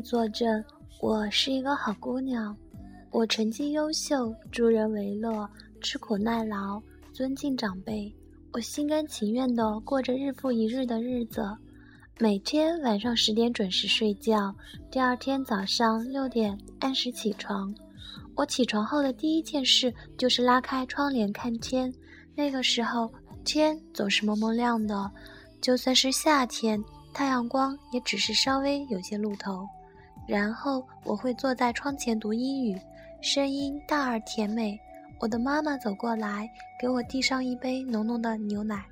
作证，我是一个好姑娘。我成绩优秀，助人为乐，吃苦耐劳，尊敬长辈。我心甘情愿地过着日复一日的日子，每天晚上十点准时睡觉，第二天早上六点按时起床。我起床后的第一件事就是拉开窗帘看天，那个时候天总是蒙蒙亮的，就算是夏天。太阳光也只是稍微有些露头，然后我会坐在窗前读英语，声音大而甜美。我的妈妈走过来，给我递上一杯浓浓的牛奶，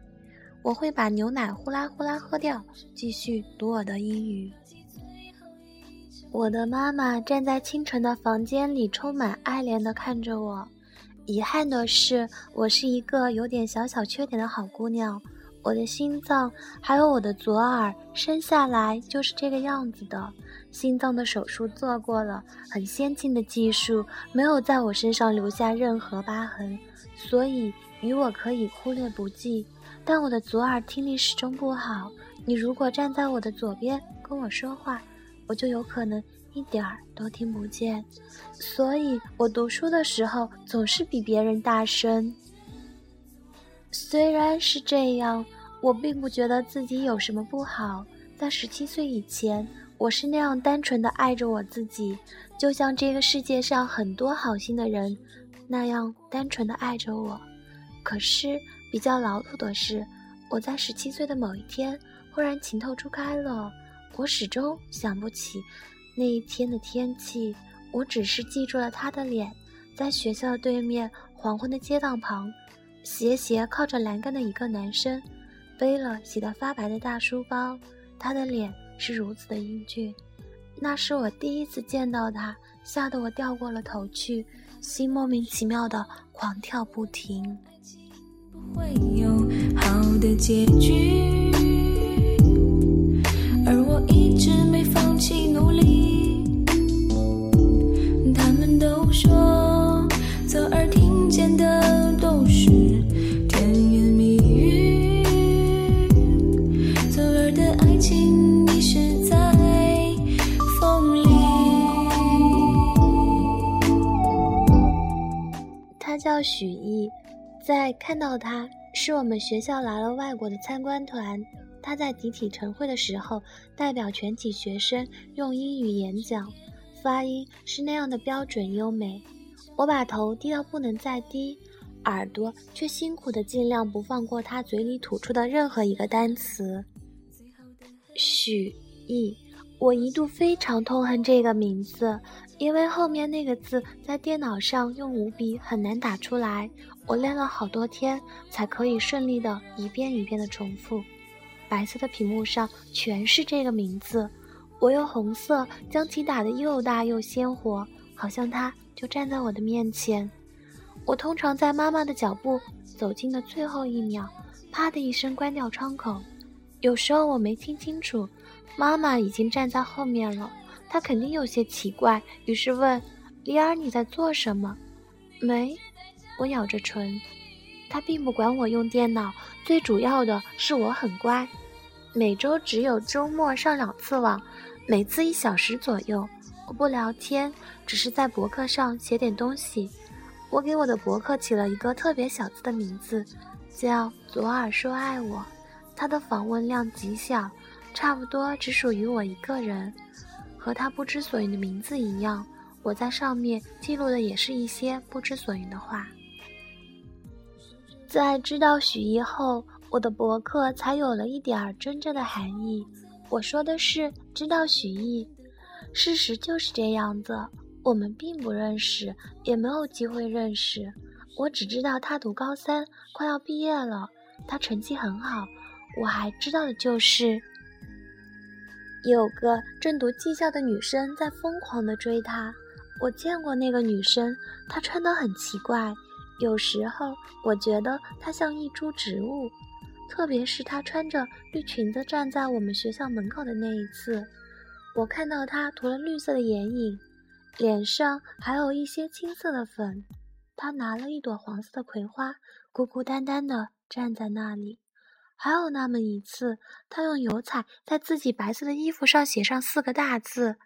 我会把牛奶呼啦呼啦喝掉，继续读我的英语。我的妈妈站在清晨的房间里，充满爱怜地看着我。遗憾的是，我是一个有点小小缺点的好姑娘。我的心脏还有我的左耳，生下来就是这个样子的。心脏的手术做过了，很先进的技术，没有在我身上留下任何疤痕，所以与我可以忽略不计。但我的左耳听力始终不好，你如果站在我的左边跟我说话，我就有可能一点儿都听不见。所以我读书的时候总是比别人大声。虽然是这样，我并不觉得自己有什么不好。在十七岁以前，我是那样单纯的爱着我自己，就像这个世界上很多好心的人那样单纯的爱着我。可是比较老土的是，我在十七岁的某一天忽然情窦初开了。我始终想不起那一天的天气，我只是记住了他的脸，在学校的对面黄昏的街道旁。斜斜靠着栏杆的一个男生，背了洗得发白的大书包，他的脸是如此的英俊。那是我第一次见到他，吓得我掉过了头去，心莫名其妙的狂跳不停。爱情不会有好的结局，许毅，在看到他是我们学校来了外国的参观团。他在集体晨会的时候，代表全体学生用英语演讲，发音是那样的标准优美。我把头低到不能再低，耳朵却辛苦的尽量不放过他嘴里吐出的任何一个单词。许毅，我一度非常痛恨这个名字。因为后面那个字在电脑上用五笔很难打出来，我练了好多天才可以顺利的一遍一遍的重复。白色的屏幕上全是这个名字，我用红色将其打得又大又鲜活，好像它就站在我的面前。我通常在妈妈的脚步走近的最后一秒，啪的一声关掉窗口。有时候我没听清楚，妈妈已经站在后面了。他肯定有些奇怪，于是问：“李尔，你在做什么？”没，我咬着唇。他并不管我用电脑，最主要的是我很乖，每周只有周末上两次网，每次一小时左右。我不聊天，只是在博客上写点东西。我给我的博客起了一个特别小字的名字，叫“左耳说爱我”。它的访问量极小，差不多只属于我一个人。和他不知所云的名字一样，我在上面记录的也是一些不知所云的话。在知道许一后，我的博客才有了一点儿真正的含义。我说的是知道许毅，事实就是这样子。我们并不认识，也没有机会认识。我只知道他读高三，快要毕业了，他成绩很好。我还知道的就是。有个正读技校的女生在疯狂地追他，我见过那个女生，她穿得很奇怪，有时候我觉得她像一株植物，特别是她穿着绿裙子站在我们学校门口的那一次，我看到她涂了绿色的眼影，脸上还有一些青色的粉，她拿了一朵黄色的葵花，孤孤单单地站在那里。还有那么一次，他用油彩在自己白色的衣服上写上四个大字：“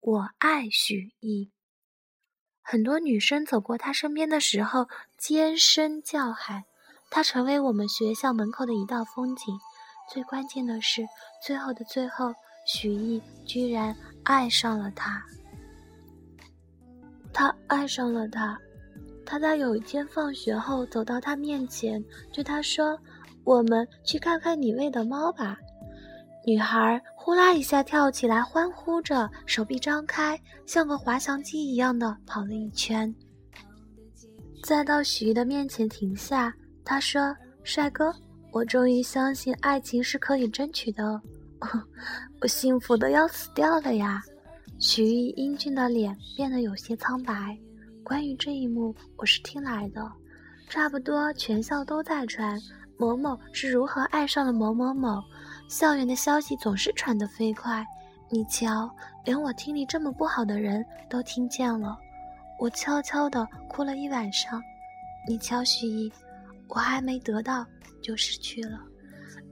我爱许艺。很多女生走过他身边的时候，尖声叫喊，他成为我们学校门口的一道风景。最关键的是，最后的最后，许艺居然爱上了他。他爱上了他。他在有一天放学后走到他面前，对他说：“我们去看看你喂的猫吧。”女孩呼啦一下跳起来，欢呼着，手臂张开，像个滑翔机一样的跑了一圈，再到许艺的面前停下。他说：“帅哥，我终于相信爱情是可以争取的，我幸福的要死掉了呀！”许艺英俊的脸变得有些苍白。关于这一幕，我是听来的，差不多全校都在传某某是如何爱上了某某某。校园的消息总是传得飞快，你瞧，连我听力这么不好的人都听见了。我悄悄地哭了一晚上。你瞧，徐艺，我还没得到就失去了。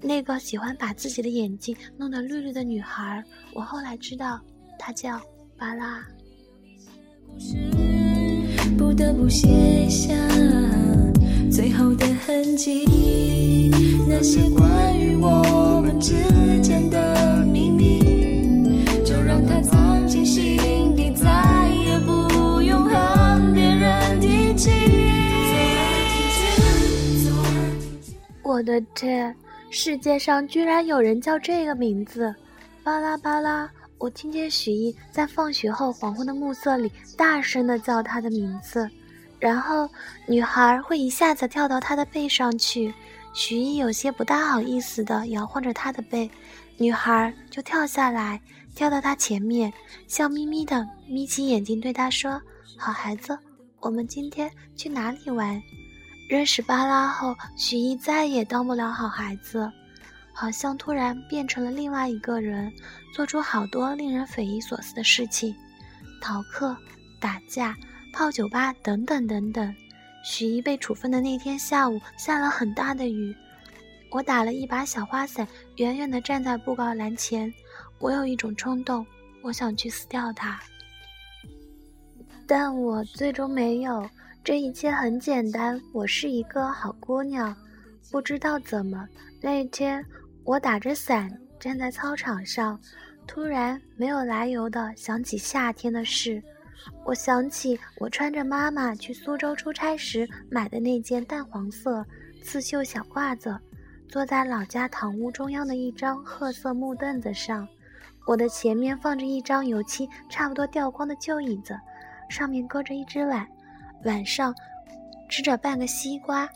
那个喜欢把自己的眼睛弄得绿绿的女孩，我后来知道，她叫巴拉。不得不写下最后的痕迹，那些关于我们之间的秘密，就让它藏进心底，再也不用和别人提起。我的天，世界上居然有人叫这个名字，巴拉巴拉。我听见许艺在放学后黄昏的暮色里大声地叫他的名字，然后女孩会一下子跳到他的背上去。许艺有些不大好意思地摇晃着他的背，女孩就跳下来，跳到他前面，笑眯眯地眯起眼睛对他说：“好孩子，我们今天去哪里玩？”认识巴拉后，许艺再也当不了好孩子。好像突然变成了另外一个人，做出好多令人匪夷所思的事情，逃课、打架、泡酒吧等等等等。许一被处分的那天下午下了很大的雨，我打了一把小花伞，远远地站在布告栏前。我有一种冲动，我想去撕掉它，但我最终没有。这一切很简单，我是一个好姑娘。不知道怎么那一天。我打着伞站在操场上，突然没有来由的想起夏天的事。我想起我穿着妈妈去苏州出差时买的那件淡黄色刺绣小褂子，坐在老家堂屋中央的一张褐色木凳子上。我的前面放着一张油漆差不多掉光的旧椅子，上面搁着一只碗，碗上支着半个西瓜。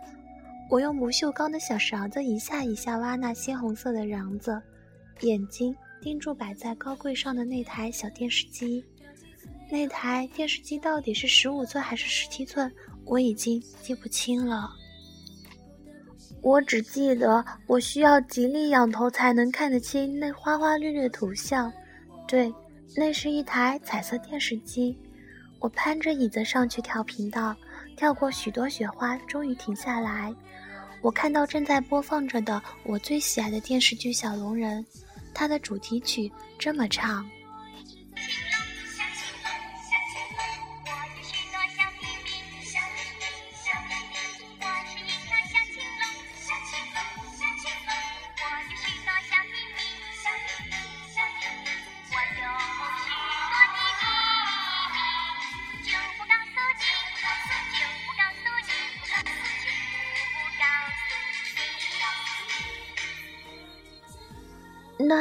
我用不锈钢的小勺子一下一下挖那鲜红色的瓤子，眼睛盯住摆在高柜上的那台小电视机。那台电视机到底是十五寸还是十七寸，我已经记不清了。我只记得我需要极力仰头才能看得清那花花绿绿的图像。对，那是一台彩色电视机。我攀着椅子上去调频道，跳过许多雪花，终于停下来。我看到正在播放着的我最喜爱的电视剧《小龙人》，它的主题曲这么唱。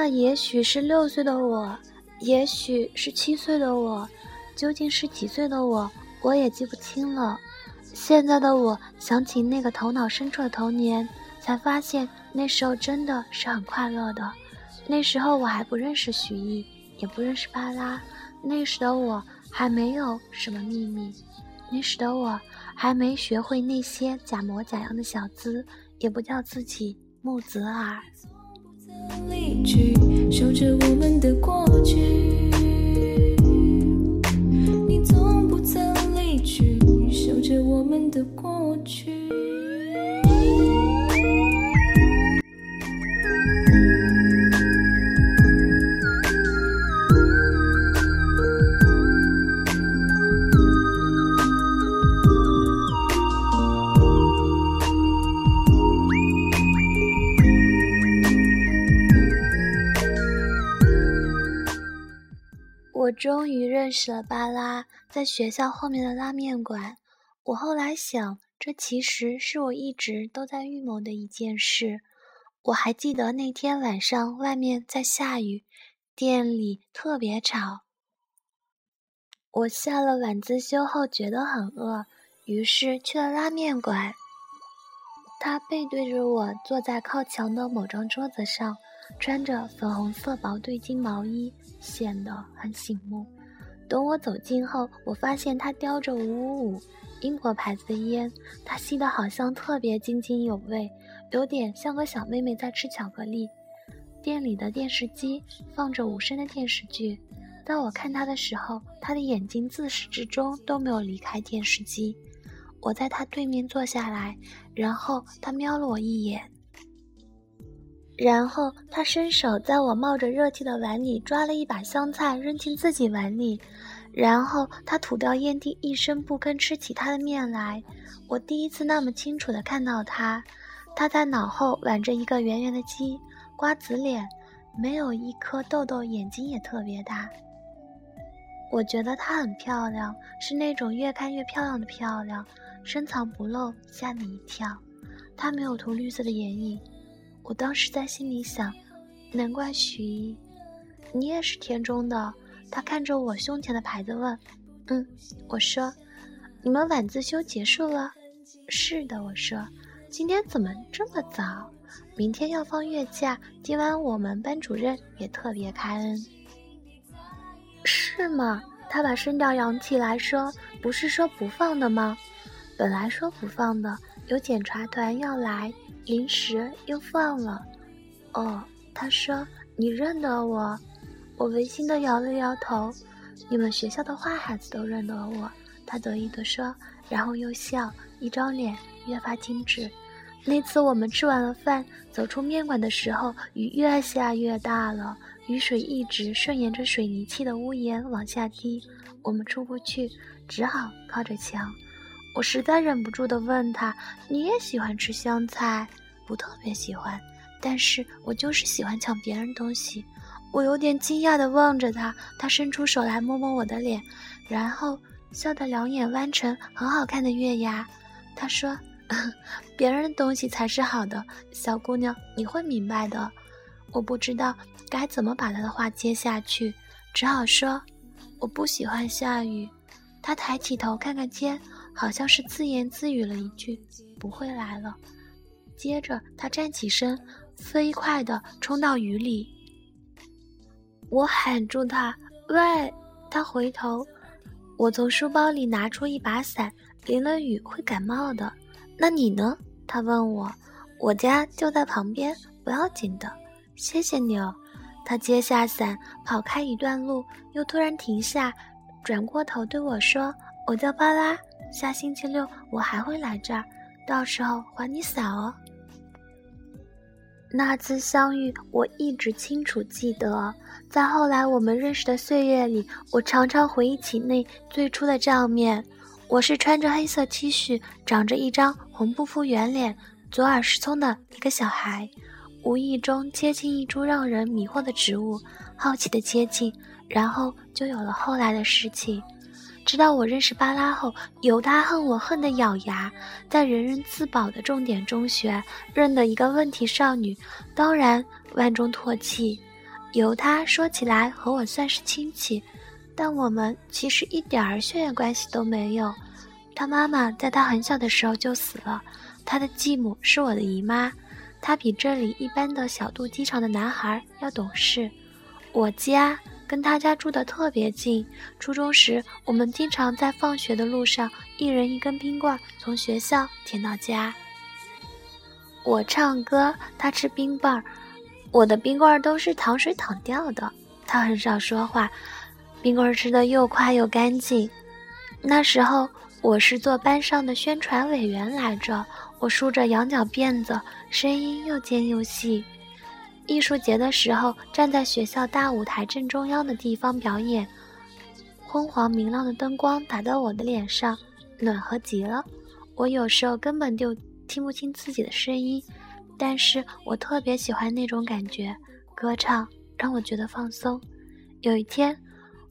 也许是六岁的我，也许是七岁的我，究竟是几岁的我，我也记不清了。现在的我想起那个头脑深处的童年，才发现那时候真的是很快乐的。那时候我还不认识许艺，也不认识巴拉，那时的我还没有什么秘密，那时的我还没学会那些假模假样的小资，也不叫自己木子儿。离去，守着我们的过去。你从不曾离去，守着我们的过去。终于认识了巴拉，在学校后面的拉面馆。我后来想，这其实是我一直都在预谋的一件事。我还记得那天晚上，外面在下雨，店里特别吵。我下了晚自修后觉得很饿，于是去了拉面馆。他背对着我，坐在靠墙的某张桌子上，穿着粉红色薄对襟毛衣，显得很醒目。等我走近后，我发现他叼着五五五英国牌子的烟，他吸得好像特别津津有味。有点像个小妹妹在吃巧克力。店里的电视机放着无声的电视剧。当我看他的时候，他的眼睛自始至终都没有离开电视机。我在他对面坐下来，然后他瞄了我一眼，然后他伸手在我冒着热气的碗里抓了一把香菜扔进自己碗里，然后他吐掉烟蒂，一声不吭吃起他的面来。我第一次那么清楚地看到他。他在脑后挽着一个圆圆的鸡，瓜子脸，没有一颗痘痘，眼睛也特别大。我觉得她很漂亮，是那种越看越漂亮的漂亮，深藏不露，吓你一跳。她没有涂绿色的眼影，我当时在心里想，难怪徐一，你也是田中的。他看着我胸前的牌子问：“嗯。”我说：“你们晚自修结束了？”“是的。”我说。今天怎么这么早？明天要放月假。今晚我们班主任也特别开恩。是吗？他把声调扬起来说：“不是说不放的吗？本来说不放的，有检查团要来，临时又放了。”哦，他说：“你认得我？”我违心的摇了摇头。你们学校的坏孩子都认得我。他得意的说，然后又笑，一张脸。越发精致。那次我们吃完了饭，走出面馆的时候，雨越下越大了，雨水一直顺沿着水泥砌的屋檐往下滴，我们出不去，只好靠着墙。我实在忍不住的问他：“你也喜欢吃香菜？”“不特别喜欢，但是我就是喜欢抢别人东西。”我有点惊讶的望着他，他伸出手来摸摸我的脸，然后笑得两眼弯成很好看的月牙。他说。别人的东西才是好的，小姑娘，你会明白的。我不知道该怎么把他的话接下去，只好说：“我不喜欢下雨。”他抬起头看看天，好像是自言自语了一句：“不会来了。”接着他站起身，飞快地冲到雨里。我喊住他：“喂！”他回头。我从书包里拿出一把伞，淋了雨会感冒的。那你呢？他问我，我家就在旁边，不要紧的。谢谢你哦。他接下伞，跑开一段路，又突然停下，转过头对我说：“我叫巴拉，下星期六我还会来这儿，到时候还你伞哦。”那次相遇，我一直清楚记得。在后来我们认识的岁月里，我常常回忆起那最初的照面。我是穿着黑色 T 恤，长着一张红不敷圆脸、左耳失聪的一个小孩，无意中接近一株让人迷惑的植物，好奇的接近，然后就有了后来的事情。直到我认识巴拉后，由他恨我恨得咬牙，在人人自保的重点中学认得一个问题少女，当然万中唾弃。由他说起来和我算是亲戚。但我们其实一点儿血缘关系都没有。他妈妈在他很小的时候就死了，他的继母是我的姨妈。他比这里一般的小肚鸡肠的男孩要懂事。我家跟他家住的特别近。初中时，我们经常在放学的路上，一人一根冰棍，从学校舔到家。我唱歌，他吃冰棒。我的冰棍儿都是糖水淌掉的。他很少说话。冰棍吃的又快又干净。那时候我是做班上的宣传委员来着，我梳着羊角辫子，声音又尖又细。艺术节的时候，站在学校大舞台正中央的地方表演，昏黄明亮的灯光打到我的脸上，暖和极了。我有时候根本就听不清自己的声音，但是我特别喜欢那种感觉。歌唱让我觉得放松。有一天。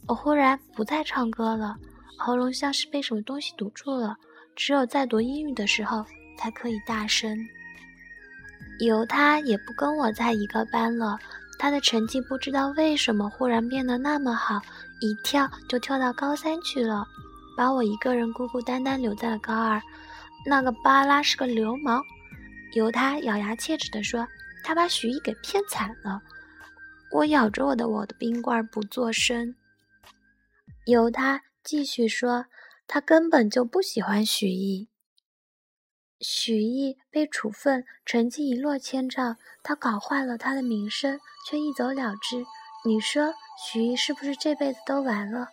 我忽然不再唱歌了，喉咙像是被什么东西堵住了，只有在读英语的时候才可以大声。由他也不跟我在一个班了，他的成绩不知道为什么忽然变得那么好，一跳就跳到高三去了，把我一个人孤孤单单留在了高二。那个巴拉是个流氓，由他咬牙切齿地说，他把许艺给骗惨了。我咬着我的我的冰棍不作声。由他继续说，他根本就不喜欢许艺。许毅被处分，成绩一落千丈，他搞坏了他的名声，却一走了之。你说许毅是不是这辈子都完了？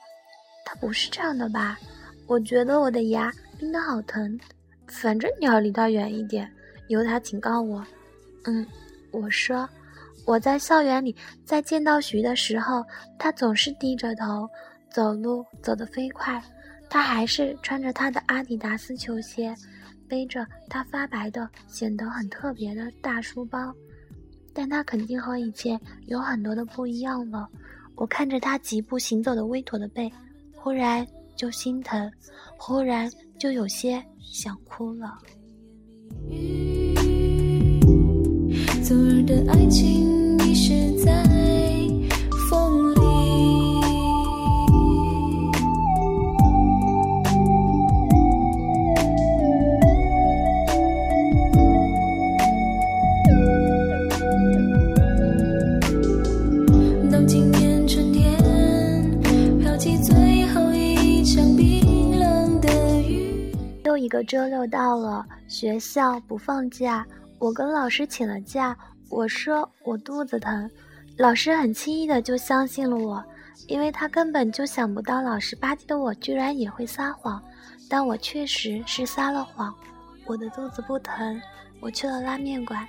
他不是这样的吧？我觉得我的牙冰得好疼。反正你要离他远一点。由他警告我。嗯，我说。我在校园里，在见到徐的时候，他总是低着头走路，走得飞快。他还是穿着他的阿迪达斯球鞋，背着他发白的、显得很特别的大书包。但他肯定和以前有很多的不一样了。我看着他疾步行走的微驼的背，忽然就心疼，忽然就有些想哭了。昨日的爱情遗失在周六到了，学校不放假。我跟老师请了假，我说我肚子疼，老师很轻易的就相信了我，因为他根本就想不到老实巴交的我居然也会撒谎，但我确实是撒了谎，我的肚子不疼，我去了拉面馆，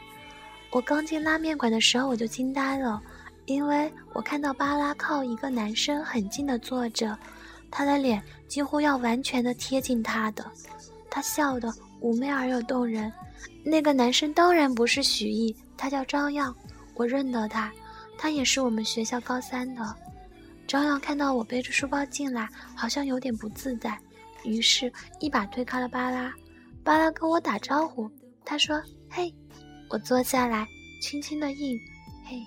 我刚进拉面馆的时候我就惊呆了，因为我看到巴拉靠一个男生很近的坐着，他的脸几乎要完全的贴近他的，他笑得妩媚而又动人。那个男生当然不是许毅，他叫张漾，我认得他，他也是我们学校高三的。张漾看到我背着书包进来，好像有点不自在，于是一把推开了巴拉。巴拉跟我打招呼，他说：“嘿。”我坐下来，轻轻的应：“嘿。”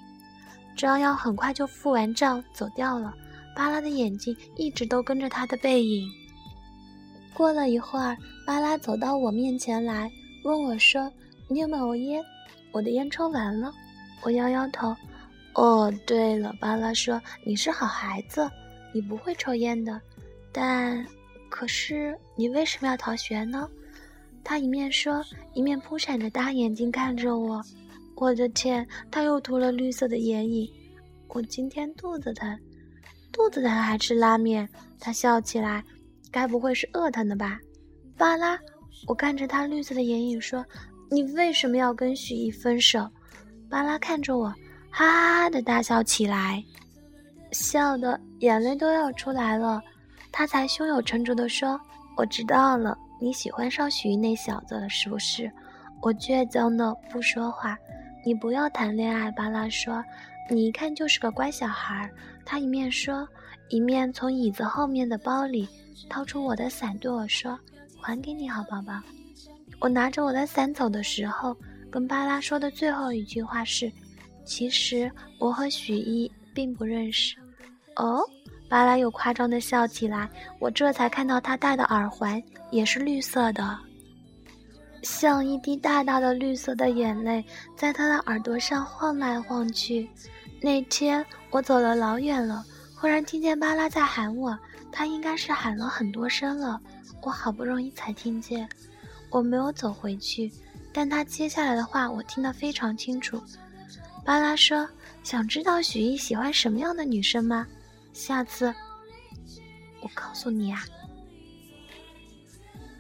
张漾很快就付完账走掉了，巴拉的眼睛一直都跟着他的背影。过了一会儿，巴拉走到我面前来。问我说：“你有没有烟？”我的烟抽完了。我摇摇头。哦，对了，巴拉说：“你是好孩子，你不会抽烟的。但，可是你为什么要逃学呢？”他一面说，一面扑闪着大眼睛看着我。我的天，他又涂了绿色的眼影。我今天肚子疼，肚子疼还吃拉面。他笑起来，该不会是饿疼的吧？巴拉。我看着他绿色的眼影说：“你为什么要跟许艺分手？”巴拉看着我，哈哈哈的大笑起来，笑的眼泪都要出来了。他才胸有成竹地说：“我知道了，你喜欢上许艺那小子了，是不是？”我倔强的不说话。你不要谈恋爱，巴拉说：“你一看就是个乖小孩。”他一面说，一面从椅子后面的包里掏出我的伞，对我说。还给你，好宝宝。我拿着我的伞走的时候，跟巴拉说的最后一句话是：“其实我和许一并不认识。”哦，巴拉又夸张的笑起来。我这才看到他戴的耳环也是绿色的，像一滴大大的绿色的眼泪在他的耳朵上晃来晃去。那天我走了老远了，忽然听见巴拉在喊我，他应该是喊了很多声了。我好不容易才听见，我没有走回去，但他接下来的话我听得非常清楚。巴拉说：“想知道许艺喜欢什么样的女生吗？下次我告诉你啊。”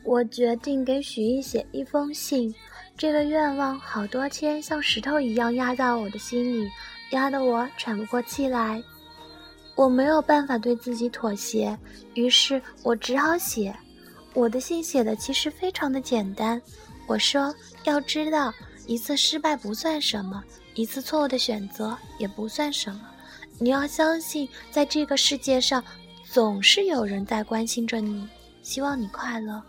我决定给许艺写一封信，这个愿望好多天像石头一样压在我的心里，压得我喘不过气来。我没有办法对自己妥协，于是我只好写。我的信写的其实非常的简单，我说要知道，一次失败不算什么，一次错误的选择也不算什么。你要相信，在这个世界上总是有人在关心着你，希望你快乐。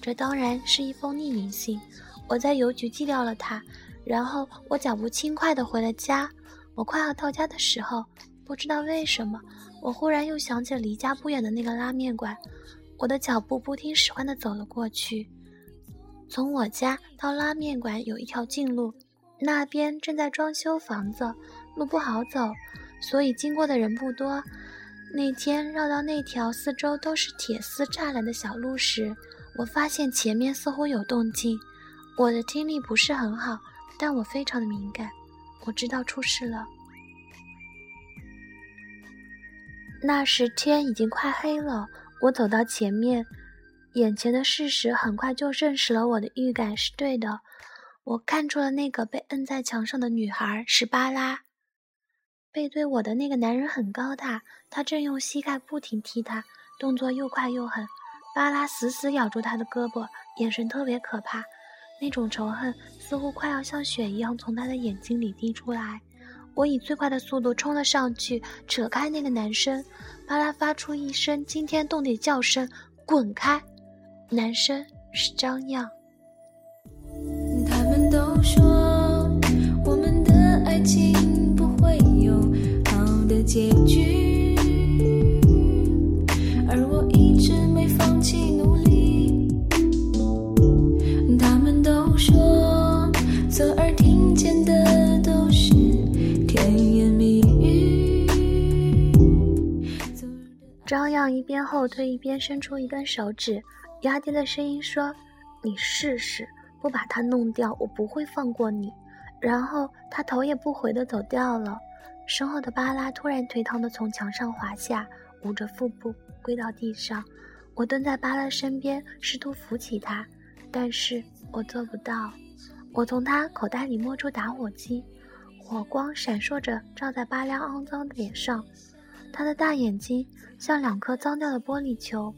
这当然是一封匿名信。我在邮局寄掉了它，然后我脚步轻快地回了家。我快要到家的时候，不知道为什么，我忽然又想起了离家不远的那个拉面馆。我的脚步不听使唤地走了过去。从我家到拉面馆有一条近路，那边正在装修房子，路不好走，所以经过的人不多。那天绕到那条四周都是铁丝栅栏的小路时，我发现前面似乎有动静。我的听力不是很好，但我非常的敏感。我知道出事了。那时天已经快黑了，我走到前面，眼前的事实很快就证实了我的预感是对的。我看出了那个被摁在墙上的女孩是巴拉。背对我的那个男人很高大，他正用膝盖不停踢他，动作又快又狠。巴拉死死咬住他的胳膊，眼神特别可怕。那种仇恨似乎快要像血一样从他的眼睛里滴出来。我以最快的速度冲了上去，扯开那个男生。巴拉发出一声惊天动地的叫声：“滚开！”男生是张漾。他们都说我们的爱情不会有好的结局，张漾一边后退一边伸出一根手指，压低了声音说：“你试试，不把它弄掉，我不会放过你。”然后他头也不回地走掉了。身后的巴拉突然颓唐地从墙上滑下，捂着腹部跪到地上。我蹲在巴拉身边，试图扶起他，但是我做不到。我从他口袋里摸出打火机，火光闪烁着照在巴拉肮脏的脸上。他的大眼睛像两颗脏掉的玻璃球，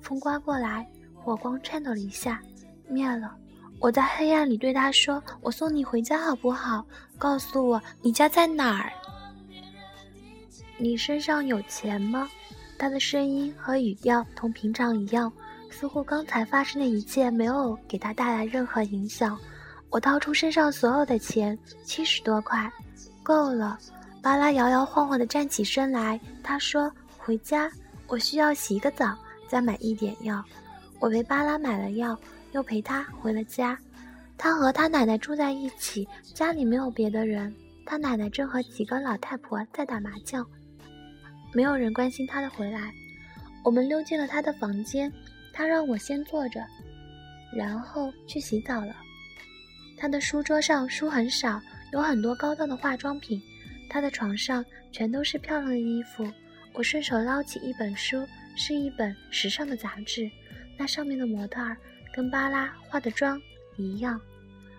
风刮过来，火光颤抖了一下，灭了。我在黑暗里对他说：“我送你回家好不好？告诉我你家在哪儿？你身上有钱吗？”他的声音和语调同平常一样，似乎刚才发生的一切没有给他带来任何影响。我掏出身上所有的钱，七十多块，够了。巴拉摇摇晃晃地站起身来，他说：“回家，我需要洗个澡，再买一点药。”我为巴拉买了药，又陪他回了家。他和他奶奶住在一起，家里没有别的人。他奶奶正和几个老太婆在打麻将，没有人关心他的回来。我们溜进了他的房间，他让我先坐着，然后去洗澡了。他的书桌上书很少，有很多高档的化妆品。他的床上全都是漂亮的衣服，我顺手捞起一本书，是一本时尚的杂志，那上面的模特儿跟巴拉化的妆一样。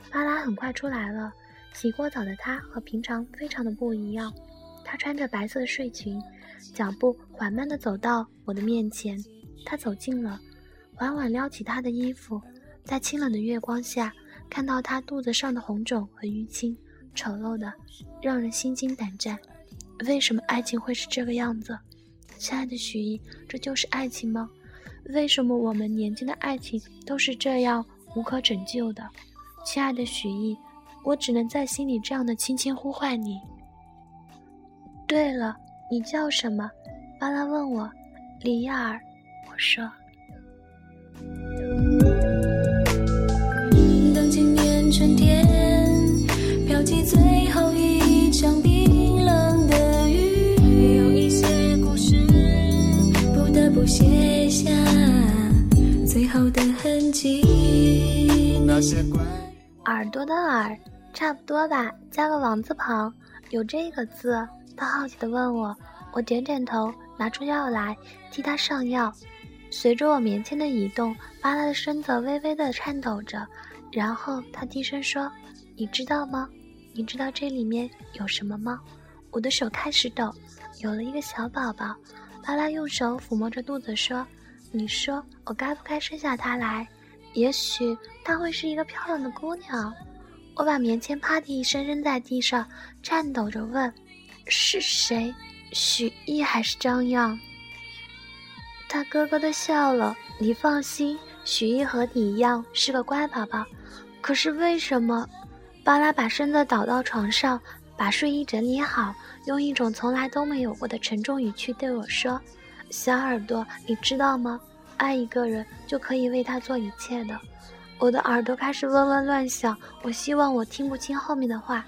巴拉很快出来了，洗过澡的她和平常非常的不一样，她穿着白色的睡裙，脚步缓慢地走到我的面前，她走近了，缓缓撩起她的衣服，在清冷的月光下，看到她肚子上的红肿和淤青。丑陋的，让人心惊胆战。为什么爱情会是这个样子？亲爱的许毅，这就是爱情吗？为什么我们年轻的爱情都是这样无可拯救的？亲爱的许毅，我只能在心里这样的轻轻呼唤你。对了，你叫什么？巴拉问我。李亚尔，我说。当今年春天。最后一场冰冷的雨，有一些故事不得不写下最后的痕迹。耳朵的耳，差不多吧，加个王字旁，有这个字。他好奇的问我，我点点头，拿出药来替他上药。随着我棉签的移动，巴拉的身子微微的颤抖着，然后他低声说：“你知道吗？”你知道这里面有什么吗？我的手开始抖，有了一个小宝宝。拉拉用手抚摸着肚子说：“你说我该不该生下他来？也许她会是一个漂亮的姑娘。”我把棉签啪的一声扔在地上，颤抖着问：“是谁？许毅还是张漾？”他咯咯的笑了。你放心，许艺和你一样是个乖宝宝。可是为什么？巴拉把身子倒到床上，把睡衣整理好，用一种从来都没有过的沉重语气对我说：“小耳朵，你知道吗？爱一个人就可以为他做一切的。”我的耳朵开始嗡嗡乱响。我希望我听不清后面的话，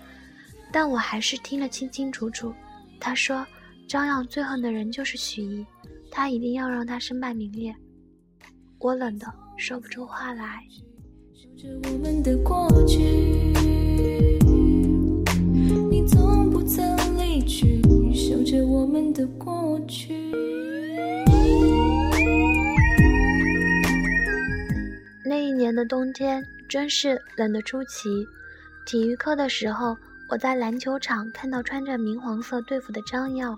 但我还是听得清清楚楚。他说：“张扬最恨的人就是许一，他一定要让他身败名裂。”我冷得说不出话来。着我们的过去，着我们的过去。那一年的冬天真是冷得出奇。体育课的时候，我在篮球场看到穿着明黄色队服的张耀，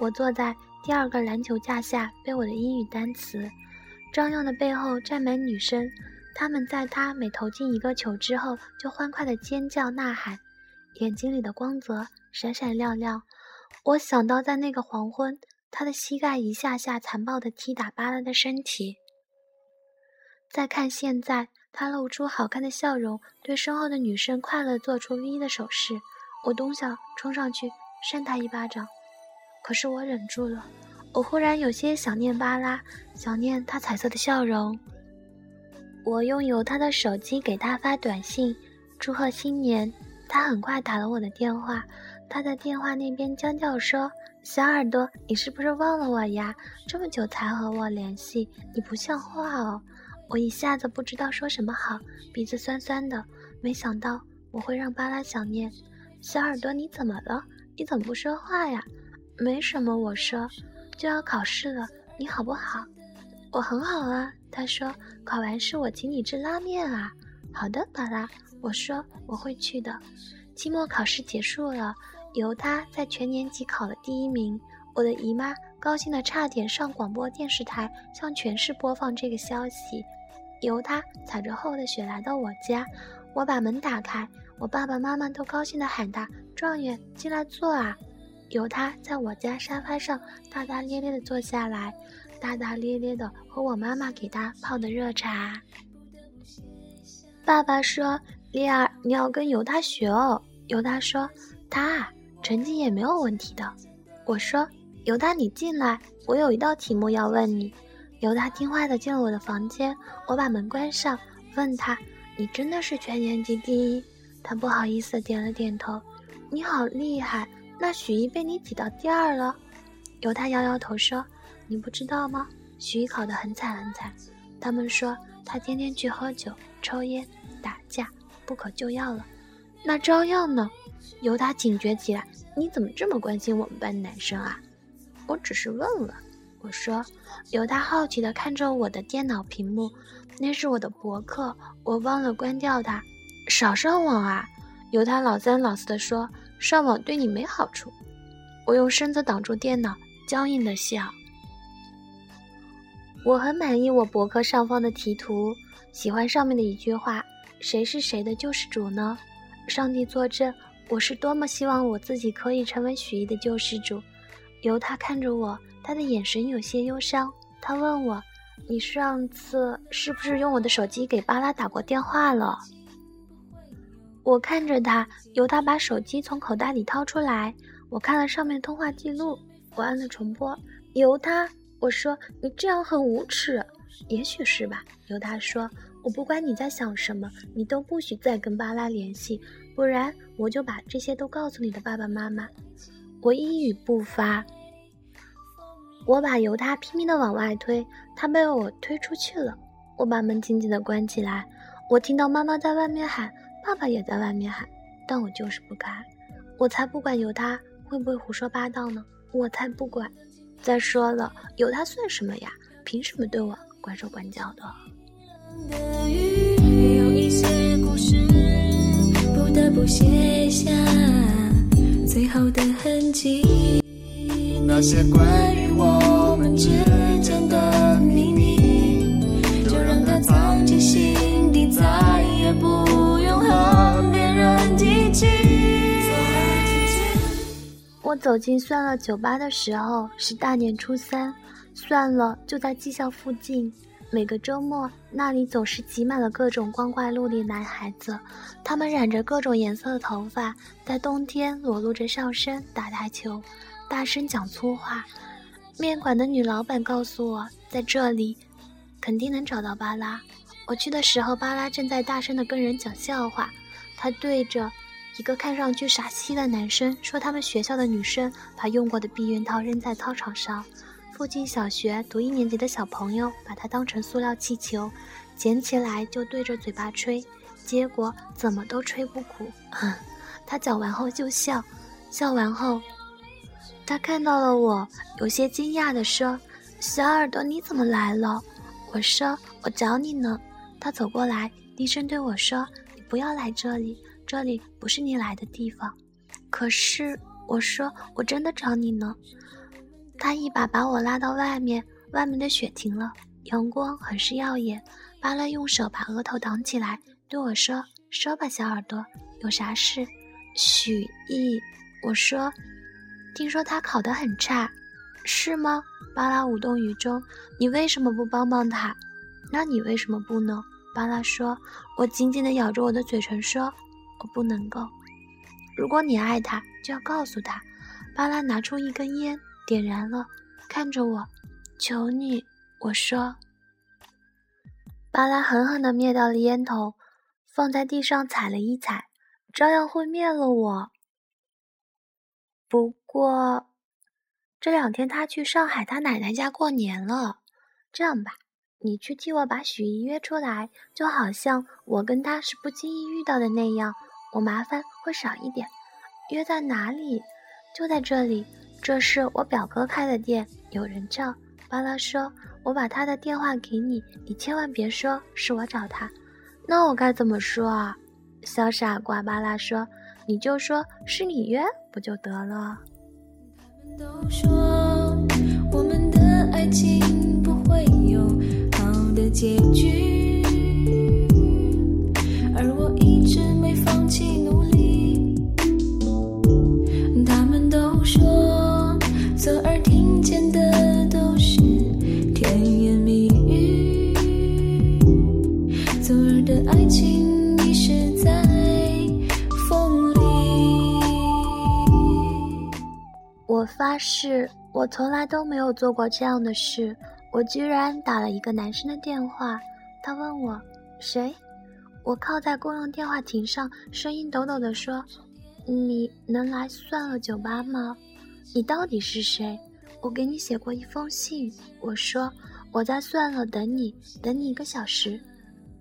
我坐在第二个篮球架下背我的英语单词。张耀的背后站满女生。他们在他每投进一个球之后，就欢快的尖叫呐喊，眼睛里的光泽闪闪亮亮。我想到在那个黄昏，他的膝盖一下下残暴的踢打巴拉的身体。再看现在，他露出好看的笑容，对身后的女生快乐做出 V 的手势。我东想冲上去扇他一巴掌，可是我忍住了。我忽然有些想念巴拉，想念他彩色的笑容。我用有他的手机给他发短信，祝贺新年。他很快打了我的电话，他在电话那边娇叫说：“小耳朵，你是不是忘了我呀？这么久才和我联系，你不像话哦！”我一下子不知道说什么好，鼻子酸酸的。没想到我会让巴拉想念。小耳朵，你怎么了？你怎么不说话呀？没什么，我说，就要考试了，你好不好？我很好啊。他说：“考完试我请你吃拉面啊。”好的，巴拉。我说我会去的。期末考试结束了，由他在全年级考了第一名。我的姨妈高兴的差点上广播电视台向全市播放这个消息。由他踩着厚的雪来到我家，我把门打开，我爸爸妈妈都高兴的喊他：“状元，进来坐啊！”由他在我家沙发上大大咧咧的坐下来。大大咧咧的喝我妈妈给他泡的热茶。爸爸说：“丽儿，你要跟由他学哦。”由他说：“他啊，成绩也没有问题的。”我说：“犹大，你进来，我有一道题目要问你。”犹大听话的进了我的房间，我把门关上，问他：“你真的是全年级第一？”他不好意思点了点头。你好厉害，那许一被你挤到第二了。犹他摇摇头说。你不知道吗？许一考得很惨很惨，他们说他天天去喝酒、抽烟、打架，不可救药了。那照样呢？由他警觉起来。你怎么这么关心我们班男生啊？我只是问问。我说。由他好奇地看着我的电脑屏幕，那是我的博客，我忘了关掉它。少上网啊！由他老三老四地说，上网对你没好处。我用身子挡住电脑，僵硬地笑。我很满意我博客上方的题图，喜欢上面的一句话：“谁是谁的救世主呢？”上帝作证，我是多么希望我自己可以成为许一的救世主。由他看着我，他的眼神有些忧伤。他问我：“你上次是不是用我的手机给巴拉打过电话了？”我看着他，由他把手机从口袋里掏出来，我看了上面通话记录，我按了重播，由他。我说你这样很无耻，也许是吧。由他说，我不管你在想什么，你都不许再跟巴拉联系，不然我就把这些都告诉你的爸爸妈妈。我一语不发。我把由他拼命的往外推，他被我推出去了。我把门紧紧的关起来。我听到妈妈在外面喊，爸爸也在外面喊，但我就是不开。我才不管由他会不会胡说八道呢，我才不管。再说了，有他算什么呀？凭什么对我管手管脚的？不写下最后的痕迹。那些关于我们之间的秘密，就让它藏进心底，再也不用和别人提起。我走进算了酒吧的时候是大年初三，算了，就在技校附近。每个周末，那里总是挤满了各种光怪陆离男孩子，他们染着各种颜色的头发，在冬天裸露着上身打台球，大声讲粗话。面馆的女老板告诉我，在这里肯定能找到巴拉。我去的时候，巴拉正在大声地跟人讲笑话，他对着一个看上去傻兮兮的男生说：“他们学校的女生把用过的避孕套扔在操场上。”附近小学读一年级的小朋友把它当成塑料气球，捡起来就对着嘴巴吹，结果怎么都吹不鼓。他讲完后就笑，笑完后，他看到了我，有些惊讶地说：“小耳朵，你怎么来了？”我说：“我找你呢。”他走过来，低声对我说：“你不要来这里，这里不是你来的地方。”可是我说：“我真的找你呢。”他一把把我拉到外面，外面的雪停了，阳光很是耀眼。巴拉用手把额头挡起来，对我说：“说吧，小耳朵，有啥事？”许毅，我说：“听说他考得很差，是吗？”巴拉无动于衷。你为什么不帮帮他？那你为什么不呢？巴拉说。我紧紧地咬着我的嘴唇，说：“我不能够。如果你爱他，就要告诉他。”巴拉拿出一根烟。点燃了，看着我，求你，我说。巴拉狠狠地灭掉了烟头，放在地上踩了一踩，照样会灭了我。不过这两天他去上海他奶奶家过年了。这样吧，你去替我把许姨约出来，就好像我跟他是不经意遇到的那样，我麻烦会少一点。约在哪里？就在这里。这是我表哥开的店，有人叫巴拉说：“我把他的电话给你，你千万别说是我找他。”那我该怎么说啊？小傻瓜巴拉说：“你就说是你约，不就得了？”他们都说我们的爱情不会有好的结局，是，我从来都没有做过这样的事。我居然打了一个男生的电话，他问我谁？我靠在公用电话亭上，声音抖抖地说：“你能来算了酒吧吗？”你到底是谁？我给你写过一封信，我说我在算了等你，等你一个小时。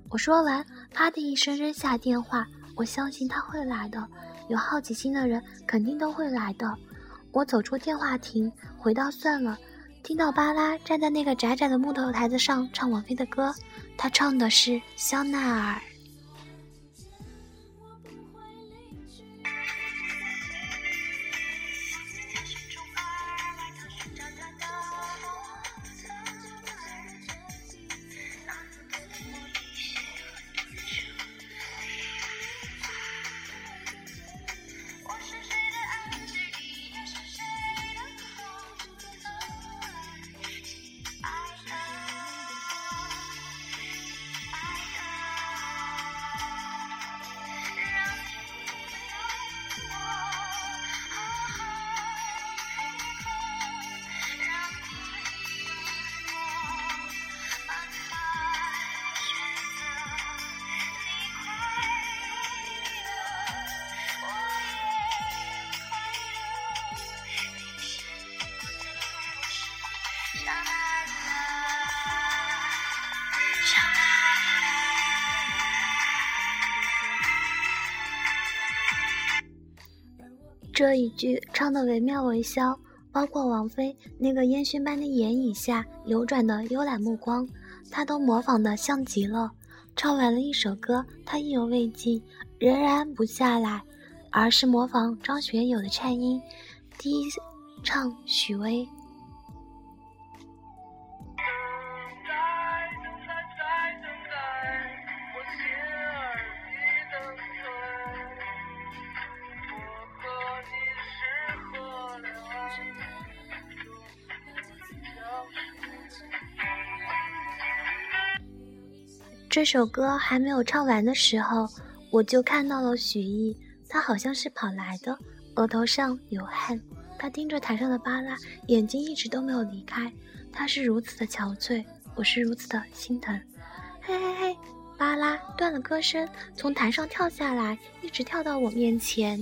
我说完，啪的一声扔下电话。我相信他会来的，有好奇心的人肯定都会来的。我走出电话亭，回到算了，听到巴拉站在那个窄窄的木头台子上唱王菲的歌，他唱的是《香奈儿》。一句唱得惟妙惟肖，包括王菲那个烟熏般的眼影下流转的幽懒目光，她都模仿得像极了。唱完了一首歌，她意犹未尽，仍然不下来，而是模仿张学友的颤音，低唱许巍。这首歌还没有唱完的时候，我就看到了许艺，他好像是跑来的，额头上有汗。他盯着台上的巴拉，眼睛一直都没有离开。他是如此的憔悴，我是如此的心疼。嘿嘿嘿，巴拉断了歌声，从台上跳下来，一直跳到我面前，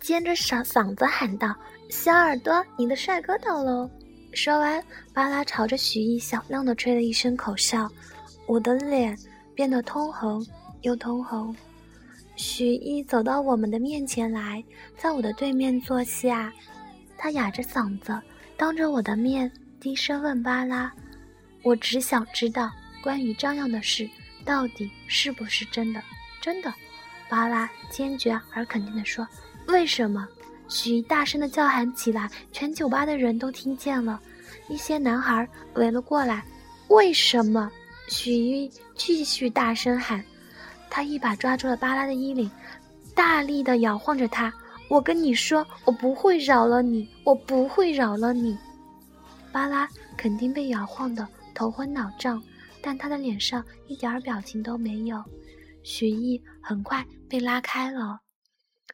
尖着嗓嗓子喊道：“小耳朵，你的帅哥到喽！”说完，巴拉朝着许艺响亮地吹了一声口哨。我的脸变得通红又通红。许一走到我们的面前来，在我的对面坐下。他哑着嗓子，当着我的面低声问巴拉：“我只想知道关于张扬的事，到底是不是真的？”“真的。”巴拉坚决而肯定地说。“为什么？”许一大声地叫喊起来，全酒吧的人都听见了。一些男孩围了过来。“为什么？”许一继续大声喊，他一把抓住了巴拉的衣领，大力的摇晃着他。我跟你说，我不会饶了你，我不会饶了你。巴拉肯定被摇晃得头昏脑胀，但他的脸上一点儿表情都没有。许艺很快被拉开了，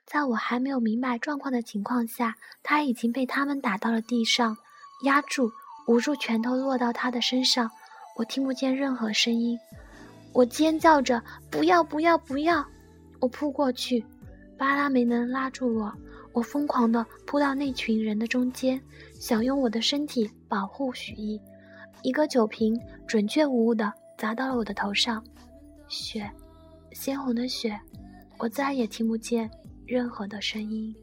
在我还没有明白状况的情况下，他已经被他们打到了地上，压住，无数拳头落到他的身上。我听不见任何声音，我尖叫着“不要，不要，不要！”我扑过去，巴拉没能拉住我。我疯狂地扑到那群人的中间，想用我的身体保护许一。一个酒瓶准确无误地砸到了我的头上，血，鲜红的血。我再也听不见任何的声音。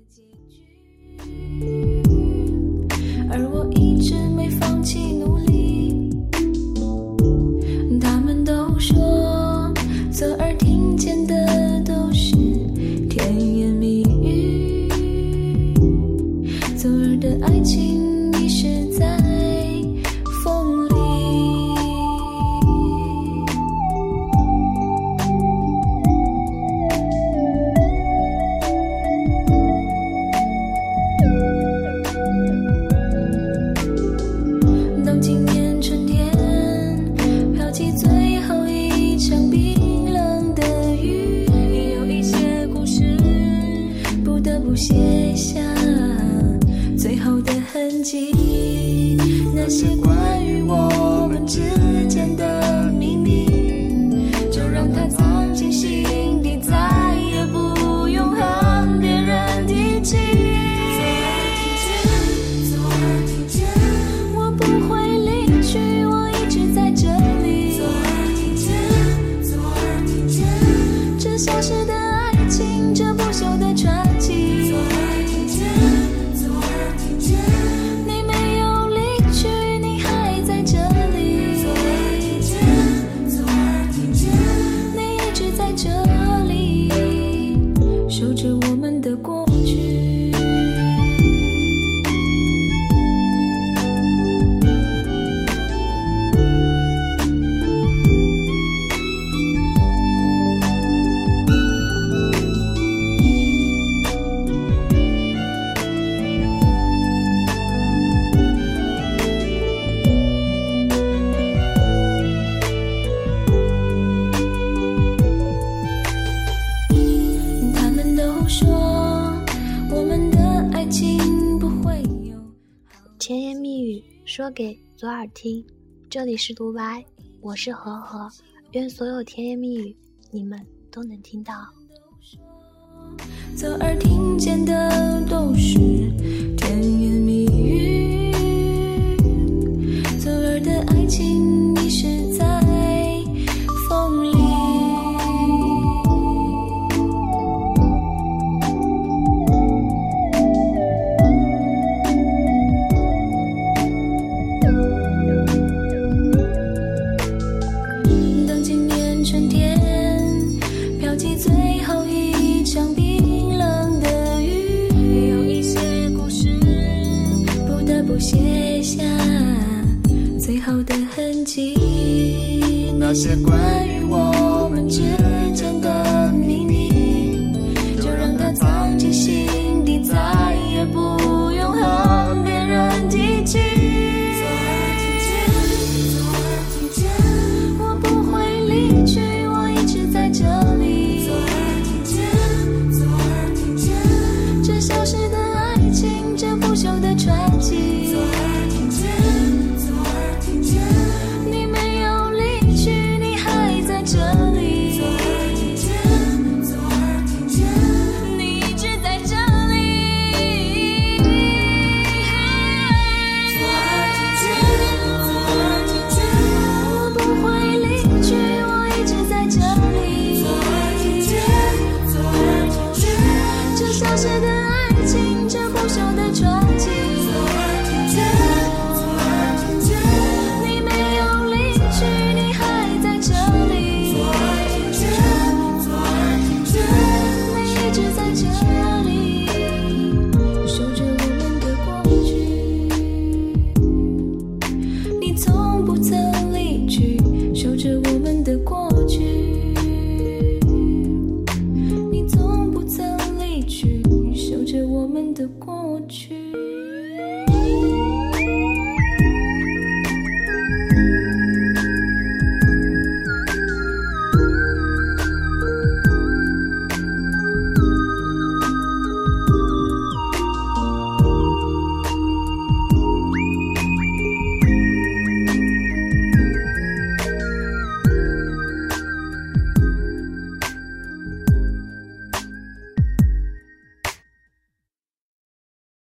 那些关于我们之间耳听，这里是独白，我是何何，愿所有甜言蜜语你们都能听到。左耳听见的都是甜言蜜语，左耳的爱情那些关于